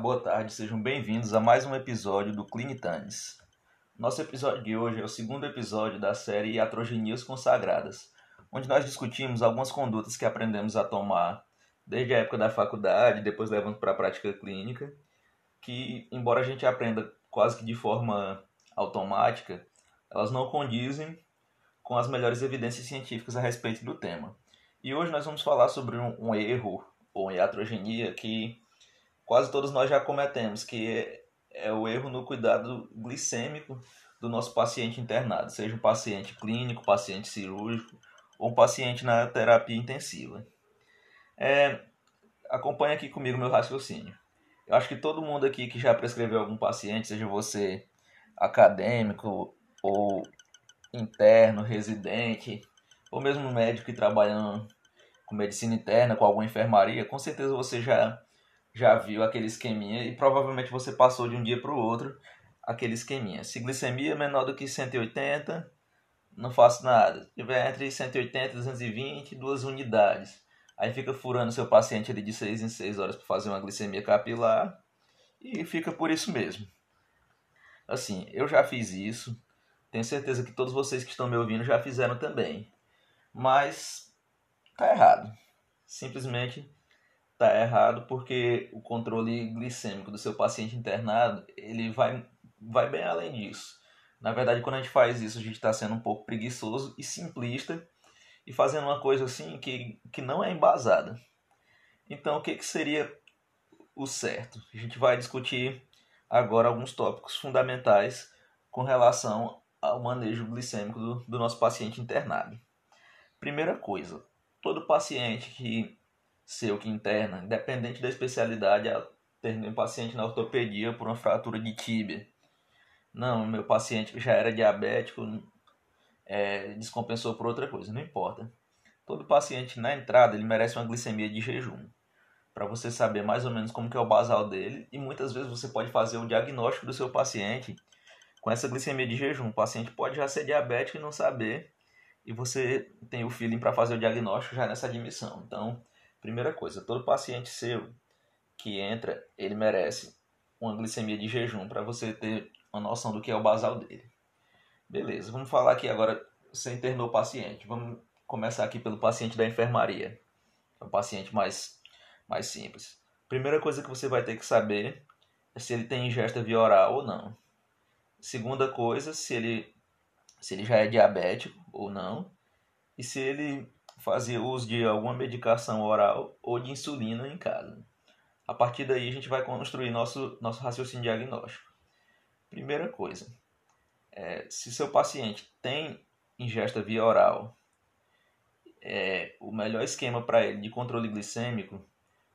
boa tarde, sejam bem-vindos a mais um episódio do Clinitanes. Nosso episódio de hoje é o segundo episódio da série Iatrogenias Consagradas, onde nós discutimos algumas condutas que aprendemos a tomar desde a época da faculdade, depois levando para a prática clínica, que, embora a gente aprenda quase que de forma automática, elas não condizem com as melhores evidências científicas a respeito do tema. E hoje nós vamos falar sobre um, um erro ou iatrogenia que quase todos nós já cometemos, que é, o erro no cuidado glicêmico do nosso paciente internado, seja um paciente clínico, paciente cirúrgico ou um paciente na terapia intensiva. É, acompanhe aqui comigo meu raciocínio. Eu acho que todo mundo aqui que já prescreveu algum paciente, seja você acadêmico ou interno, residente, ou mesmo médico que trabalha com medicina interna, com alguma enfermaria, com certeza você já já viu aquele esqueminha e provavelmente você passou de um dia para o outro aquele esqueminha. Se glicemia é menor do que 180, não faço nada. Se tiver entre 180 e 220, duas unidades. Aí fica furando seu paciente ali de 6 em 6 horas para fazer uma glicemia capilar e fica por isso mesmo. Assim, eu já fiz isso. Tenho certeza que todos vocês que estão me ouvindo já fizeram também. Mas tá errado. Simplesmente tá errado porque o controle glicêmico do seu paciente internado, ele vai vai bem além disso. Na verdade, quando a gente faz isso, a gente está sendo um pouco preguiçoso e simplista e fazendo uma coisa assim que, que não é embasada. Então, o que, que seria o certo? A gente vai discutir agora alguns tópicos fundamentais com relação ao manejo glicêmico do, do nosso paciente internado. Primeira coisa, todo paciente que seu que interna, independente da especialidade, ter um paciente na ortopedia por uma fratura de tíbia. Não, meu paciente já era diabético, é, descompensou por outra coisa, não importa. Todo paciente na entrada ele merece uma glicemia de jejum, para você saber mais ou menos como que é o basal dele e muitas vezes você pode fazer o diagnóstico do seu paciente com essa glicemia de jejum. O paciente pode já ser diabético e não saber e você tem o feeling para fazer o diagnóstico já nessa admissão. Então, primeira coisa, todo paciente seu que entra, ele merece uma glicemia de jejum para você ter uma noção do que é o basal dele. Beleza, vamos falar aqui agora, você internou o paciente. Vamos começar aqui pelo paciente da enfermaria. É um paciente mais, mais simples. Primeira coisa que você vai ter que saber é se ele tem ingesta via oral ou não. Segunda coisa, se ele, se ele já é diabético ou não. E se ele fazia uso de alguma medicação oral ou de insulina em casa. A partir daí a gente vai construir nosso, nosso raciocínio diagnóstico. Primeira coisa, é, se seu paciente tem ingesta via oral, é, o melhor esquema para ele de controle glicêmico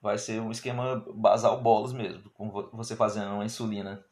vai ser um esquema basal bolos mesmo, com você fazendo uma insulina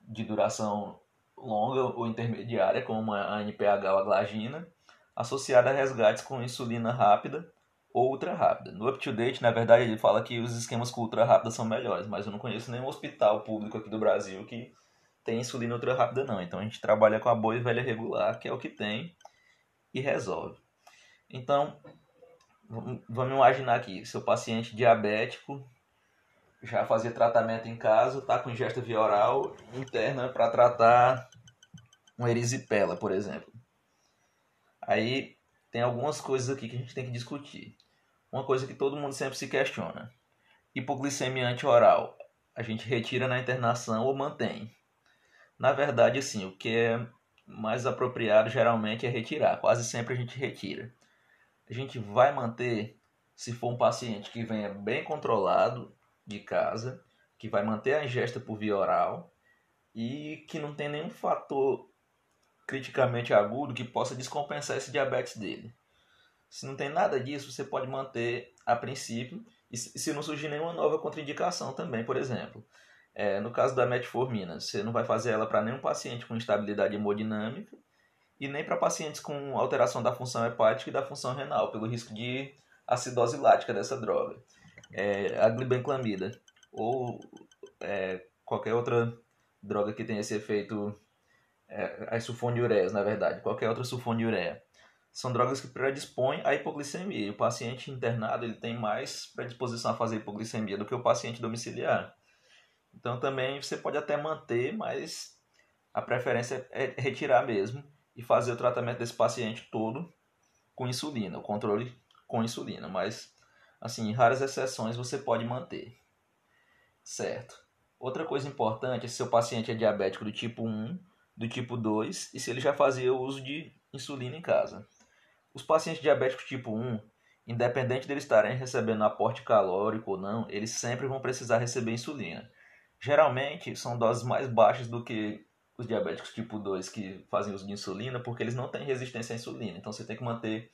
de duração longa ou intermediária, como a NPH ou a glagina, associada a resgates com insulina rápida ou ultra rápida. No UpToDate, na verdade, ele fala que os esquemas com ultra rápida são melhores, mas eu não conheço nenhum hospital público aqui do Brasil que tem insulina ultra rápida não. Então a gente trabalha com a boa e velha regular, que é o que tem, e resolve. Então, vamos imaginar aqui, seu paciente diabético já fazia tratamento em casa, está com ingesta via oral interna para tratar uma erisipela, por exemplo. Aí tem algumas coisas aqui que a gente tem que discutir. Uma coisa que todo mundo sempre se questiona. Hipoglicemia antioral, a gente retira na internação ou mantém? Na verdade, assim, o que é mais apropriado geralmente é retirar. Quase sempre a gente retira. A gente vai manter se for um paciente que venha bem controlado de casa, que vai manter a ingesta por via oral e que não tem nenhum fator criticamente agudo que possa descompensar esse diabetes dele. Se não tem nada disso, você pode manter a princípio, e se não surgir nenhuma nova contraindicação também, por exemplo. É, no caso da metformina, você não vai fazer ela para nenhum paciente com instabilidade hemodinâmica e nem para pacientes com alteração da função hepática e da função renal, pelo risco de acidose lática dessa droga. É, a glibenclamida ou é, qualquer outra droga que tenha esse efeito, é, as sulfonilureias, na verdade, qualquer outra sulfonilureia. São drogas que predispõem à hipoglicemia. O paciente internado ele tem mais predisposição a fazer hipoglicemia do que o paciente domiciliar. Então também você pode até manter, mas a preferência é retirar mesmo e fazer o tratamento desse paciente todo com insulina, o controle com insulina, mas assim, em raras exceções você pode manter. Certo. Outra coisa importante se seu paciente é diabético do tipo 1, do tipo 2 e se ele já fazia uso de insulina em casa. Os pacientes diabéticos tipo 1, independente deles estarem recebendo aporte calórico ou não, eles sempre vão precisar receber insulina. Geralmente são doses mais baixas do que os diabéticos tipo 2 que fazem uso de insulina, porque eles não têm resistência à insulina. Então você tem que manter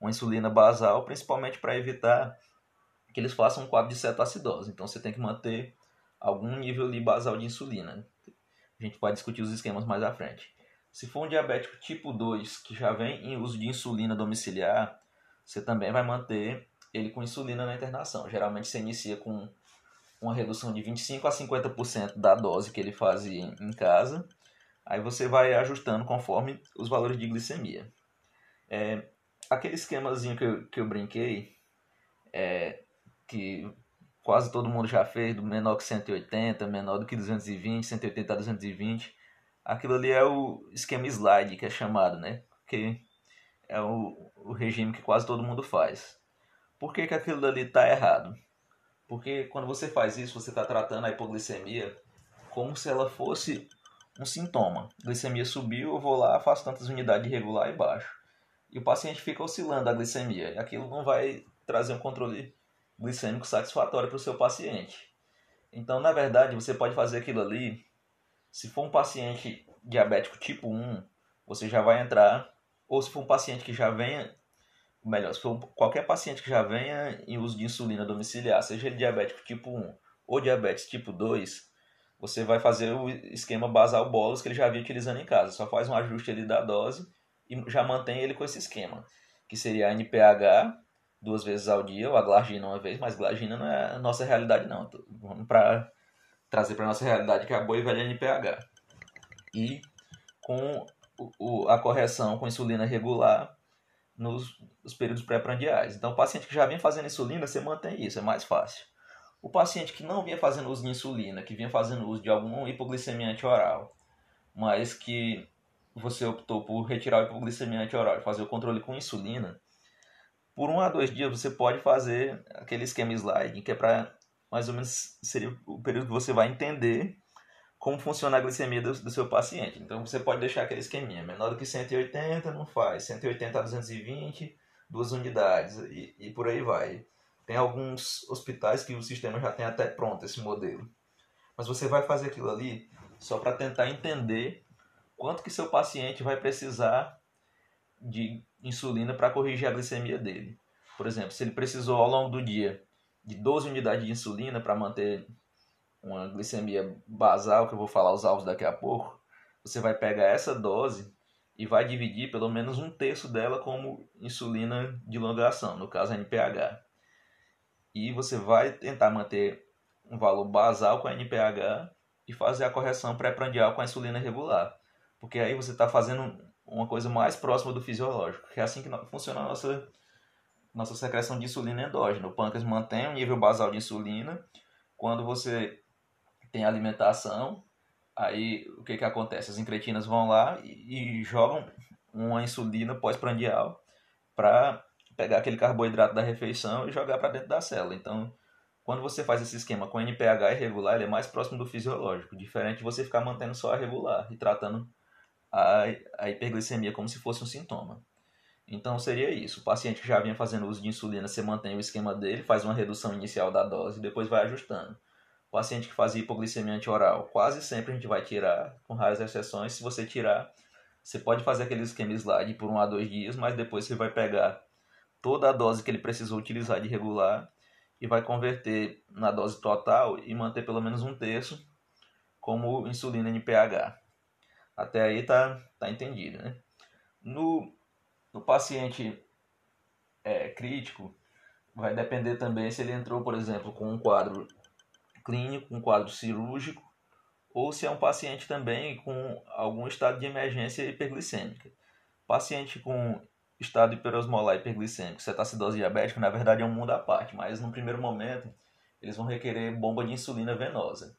uma insulina basal, principalmente para evitar que eles façam um quadro de cetoacidose. Então você tem que manter algum nível ali basal de insulina. A gente pode discutir os esquemas mais à frente. Se for um diabético tipo 2 que já vem em uso de insulina domiciliar, você também vai manter ele com insulina na internação. Geralmente você inicia com uma redução de 25 a 50% da dose que ele fazia em casa. Aí você vai ajustando conforme os valores de glicemia. É, aquele esquemazinho que eu, que eu brinquei, é, que quase todo mundo já fez, do menor que 180, menor do que 220, 180 a 220. Aquilo ali é o esquema slide, que é chamado, né? Que é o, o regime que quase todo mundo faz. Por que, que aquilo ali está errado? Porque quando você faz isso, você está tratando a hipoglicemia como se ela fosse um sintoma. A glicemia subiu, eu vou lá, faço tantas unidades regular e baixo. E o paciente fica oscilando a glicemia. Aquilo não vai trazer um controle glicêmico satisfatório para o seu paciente. Então, na verdade, você pode fazer aquilo ali. Se for um paciente diabético tipo 1, você já vai entrar. Ou se for um paciente que já venha melhor, se for qualquer paciente que já venha em uso de insulina domiciliar, seja ele diabético tipo 1 ou diabetes tipo 2, você vai fazer o esquema basal bolos que ele já vinha utilizando em casa. Só faz um ajuste ali da dose e já mantém ele com esse esquema, que seria a NPH duas vezes ao dia, ou a glargina uma vez, mas glargina não é a nossa realidade não. Vamos para trazer para nossa realidade que é a boa e velha NPH. E com o, a correção com insulina regular nos, nos períodos pré-prandiais. Então, o paciente que já vem fazendo insulina, você mantém isso, é mais fácil. O paciente que não vinha fazendo uso de insulina, que vinha fazendo uso de algum hipoglicemiante oral, mas que você optou por retirar o hipoglicemiante oral e fazer o controle com insulina, por um a dois dias você pode fazer aquele esquema slide, que é para mais ou menos seria o período que você vai entender como funciona a glicemia do, do, seu paciente. Então você pode deixar aquele esqueminha, menor do que 180 não faz, 180 a 220, duas unidades e, e por aí vai. Tem alguns hospitais que o sistema já tem até pronto esse modelo. Mas você vai fazer aquilo ali só para tentar entender quanto que seu paciente vai precisar de insulina para corrigir a glicemia dele. Por exemplo, se ele precisou ao longo do dia de 12 unidades de insulina para manter uma glicemia basal, que eu vou falar os alvos daqui a pouco, você vai pegar essa dose e vai dividir pelo menos um terço dela como insulina de longa ação, no caso NPH. E você vai tentar manter um valor basal com a NPH e fazer a correção pré-prandial com a insulina regular. Porque aí você está fazendo uma coisa mais próxima do fisiológico, que é assim que funciona a nossa, nossa secreção de insulina endógena. O pâncreas mantém o nível basal de insulina. Quando você tem alimentação, aí o que, que acontece? As incretinas vão lá e, e jogam uma insulina pós-prandial para pegar aquele carboidrato da refeição e jogar para dentro da célula. Então, quando você faz esse esquema com NPH irregular, ele é mais próximo do fisiológico, diferente de você ficar mantendo só a regular e tratando a, a hiperglicemia como se fosse um sintoma. Então seria isso. O paciente que já vinha fazendo uso de insulina, você mantém o esquema dele, faz uma redução inicial da dose e depois vai ajustando paciente que fazia hipoglicemia antioral, quase sempre a gente vai tirar, com raras exceções. Se você tirar, você pode fazer aquele esquema slide por um a dois dias, mas depois você vai pegar toda a dose que ele precisou utilizar de regular e vai converter na dose total e manter pelo menos um terço como insulina NPH. Até aí tá, tá entendido, né? No, no paciente é, crítico, vai depender também se ele entrou, por exemplo, com um quadro clínico, um quadro cirúrgico, ou se é um paciente também com algum estado de emergência hiperglicêmica. Paciente com estado hiperosmolar hiperglicêmico, cetacidose diabética, na verdade é um mundo à parte, mas no primeiro momento eles vão requerer bomba de insulina venosa.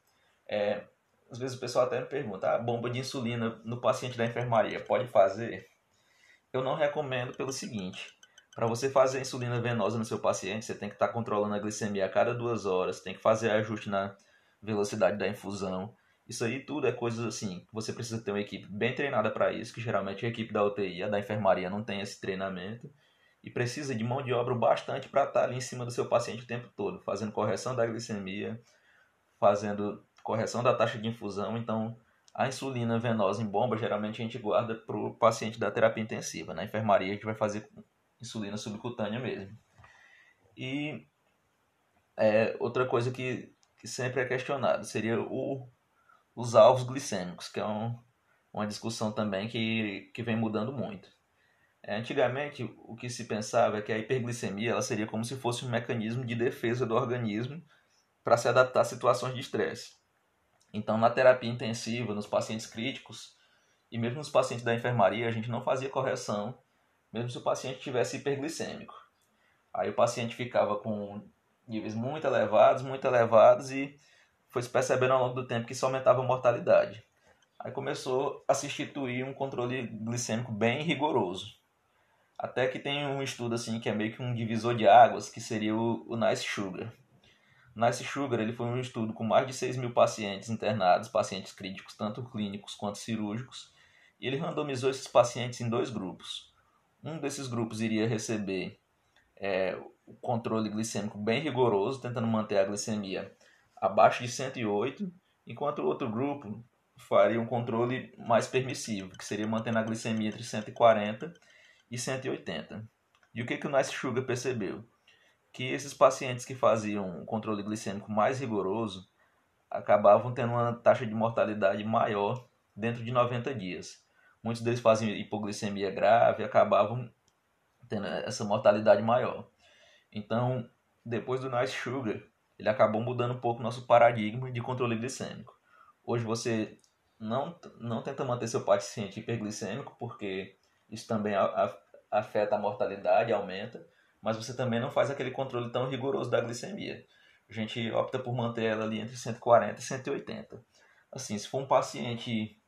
É, às vezes o pessoal até me pergunta, ah, bomba de insulina no paciente da enfermaria, pode fazer? Eu não recomendo pelo seguinte, para você fazer insulina venosa no seu paciente, você tem que estar tá controlando a glicemia a cada duas horas, tem que fazer ajuste na velocidade da infusão. Isso aí tudo é coisas assim, você precisa ter uma equipe bem treinada para isso, que geralmente a equipe da UTI, a da enfermaria não tem esse treinamento e precisa de mão de obra bastante para estar tá ali em cima do seu paciente o tempo todo, fazendo correção da glicemia, fazendo correção da taxa de infusão. Então, a insulina venosa em bomba, geralmente a gente guarda para o paciente da terapia intensiva. Na enfermaria, a gente vai fazer insulina subcutânea mesmo. E é, outra coisa que, que sempre é questionada seria o, os alvos glicêmicos, que é um, uma discussão também que, que vem mudando muito. É, antigamente, o que se pensava é que a hiperglicemia ela seria como se fosse um mecanismo de defesa do organismo para se adaptar a situações de estresse. Então, na terapia intensiva, nos pacientes críticos e mesmo nos pacientes da enfermaria, a gente não fazia correção, mesmo se o paciente tivesse hiperglicêmico. Aí o paciente ficava com níveis muito elevados, muito elevados e foi se percebendo ao longo do tempo que isso aumentava a mortalidade. Aí começou a se instituir um controle glicêmico bem rigoroso. Até que tem um estudo assim que é meio que um divisor de águas, que seria o, o Nice Sugar. Nice Sugar ele foi um estudo com mais de 6 mil pacientes internados, pacientes críticos, tanto clínicos quanto cirúrgicos, e ele randomizou esses pacientes em dois grupos. Um desses grupos iria receber é, o controle glicêmico bem rigoroso, tentando manter a glicemia abaixo de 108, enquanto o outro grupo faria um controle mais permissivo, que seria mantendo a glicemia entre 140 e 180. E o que, que o Nice Sugar percebeu? Que esses pacientes que faziam um controle glicêmico mais rigoroso acabavam tendo uma taxa de mortalidade maior dentro de 90 dias. Muitos deles faziam hipoglicemia grave e acabavam tendo essa mortalidade maior. Então, depois do Nice Sugar, ele acabou mudando um pouco nosso paradigma de controle glicêmico. Hoje você não, não tenta manter seu paciente hiperglicêmico, porque isso também afeta a mortalidade, aumenta, mas você também não faz aquele controle tão rigoroso da glicemia. A gente opta por manter ela ali entre 140 e 180. Assim, se for um paciente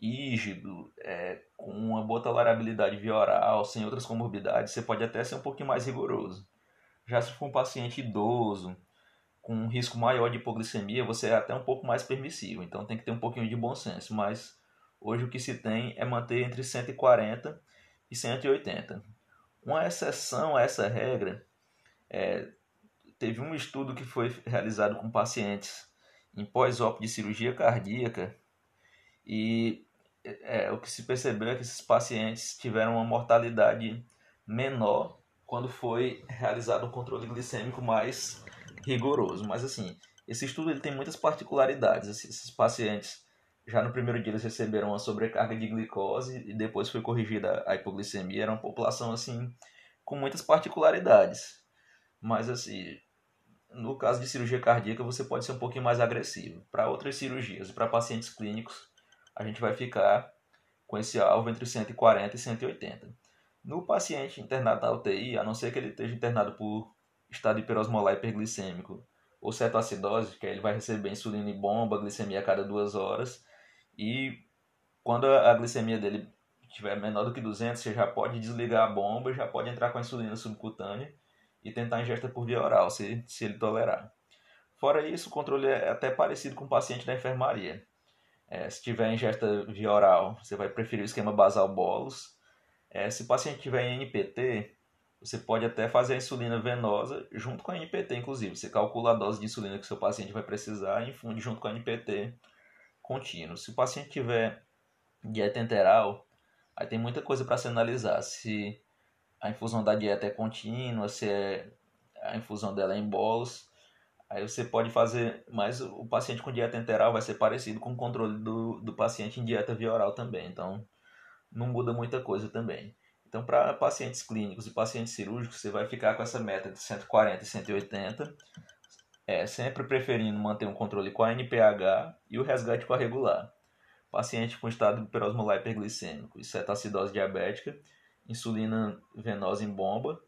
rígido, é, com uma boa tolerabilidade via oral, sem outras comorbidades, você pode até ser um pouquinho mais rigoroso. Já se for um paciente idoso, com um risco maior de hipoglicemia, você é até um pouco mais permissivo. Então tem que ter um pouquinho de bom senso, mas Hoje o que se tem é manter entre 140 e 180. Uma exceção a essa regra é, teve um estudo que foi realizado com pacientes em pós-op de cirurgia cardíaca e é, o que se percebeu é que esses pacientes tiveram uma mortalidade menor quando foi realizado um controle glicêmico mais rigoroso. Mas assim, esse estudo ele tem muitas particularidades. Esses pacientes já no primeiro dia eles receberam uma sobrecarga de glicose e depois foi corrigida a hipoglicemia. Era uma população assim com muitas particularidades. Mas assim, no caso de cirurgia cardíaca você pode ser um pouquinho mais agressivo. Para outras cirurgias e para pacientes clínicos, a gente vai ficar com esse alvo entre 140 e 180. No paciente internado na UTI, a não ser que ele esteja internado por estado hiperosmolar hiperglicêmico ou cetoacidose, que aí ele vai receber insulina e bomba, glicemia a cada duas horas, e quando a glicemia dele estiver menor do que 200, você já pode desligar a bomba já pode entrar com a insulina subcutânea e tentar ingesta por via oral, se, se ele tolerar. Fora isso, o controle é até parecido com o paciente da enfermaria. É, se tiver ingesta via oral, você vai preferir o esquema basal bolos. É, se o paciente tiver em NPT, você pode até fazer a insulina venosa junto com a NPT, inclusive. Você calcula a dose de insulina que o seu paciente vai precisar e infunde junto com a NPT contínuo. Se o paciente tiver dieta enteral, aí tem muita coisa para se analisar. Se a infusão da dieta é contínua, se é, a infusão dela é em bolos. Aí você pode fazer, mas o paciente com dieta enteral vai ser parecido com o controle do, do paciente em dieta via oral também. Então, não muda muita coisa também. Então, para pacientes clínicos e pacientes cirúrgicos, você vai ficar com essa meta de 140 e 180 é, sempre preferindo manter um controle com a NPH e o resgate com a regular. Paciente com estado hiperosmolar hiperglicêmico e cetoacidose diabética, insulina venosa em bomba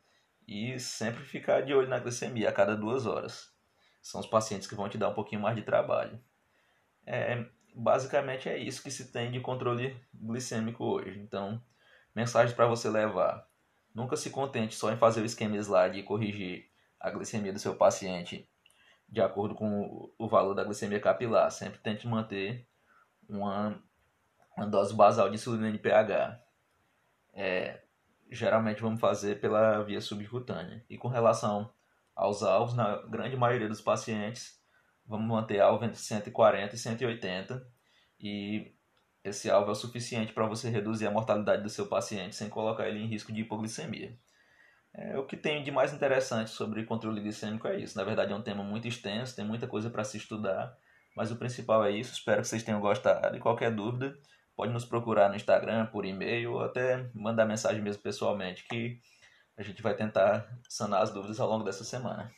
e sempre ficar de olho na glicemia a cada duas horas. São os pacientes que vão te dar um pouquinho mais de trabalho. É, basicamente é isso que se tem de controle glicêmico hoje. Então, mensagem para você levar. Nunca se contente só em fazer o esquema slide e corrigir a glicemia do seu paciente de acordo com o valor da glicemia capilar. Sempre tente manter uma, uma dose basal de insulina NPH. É, geralmente vamos fazer pela via subcutânea. E com relação aos alvos, na grande maioria dos pacientes, vamos manter alvo entre 140 e 180. E esse alvo é o suficiente para você reduzir a mortalidade do seu paciente sem colocar ele em risco de hipoglicemia. É, o que tem de mais interessante sobre controle glicêmico é isso. Na verdade, é um tema muito extenso, tem muita coisa para se estudar, mas o principal é isso. Espero que vocês tenham gostado. E qualquer dúvida, pode nos procurar no Instagram, por e-mail, ou até mandar mensagem mesmo pessoalmente, que a gente vai tentar sanar as dúvidas ao longo dessa semana.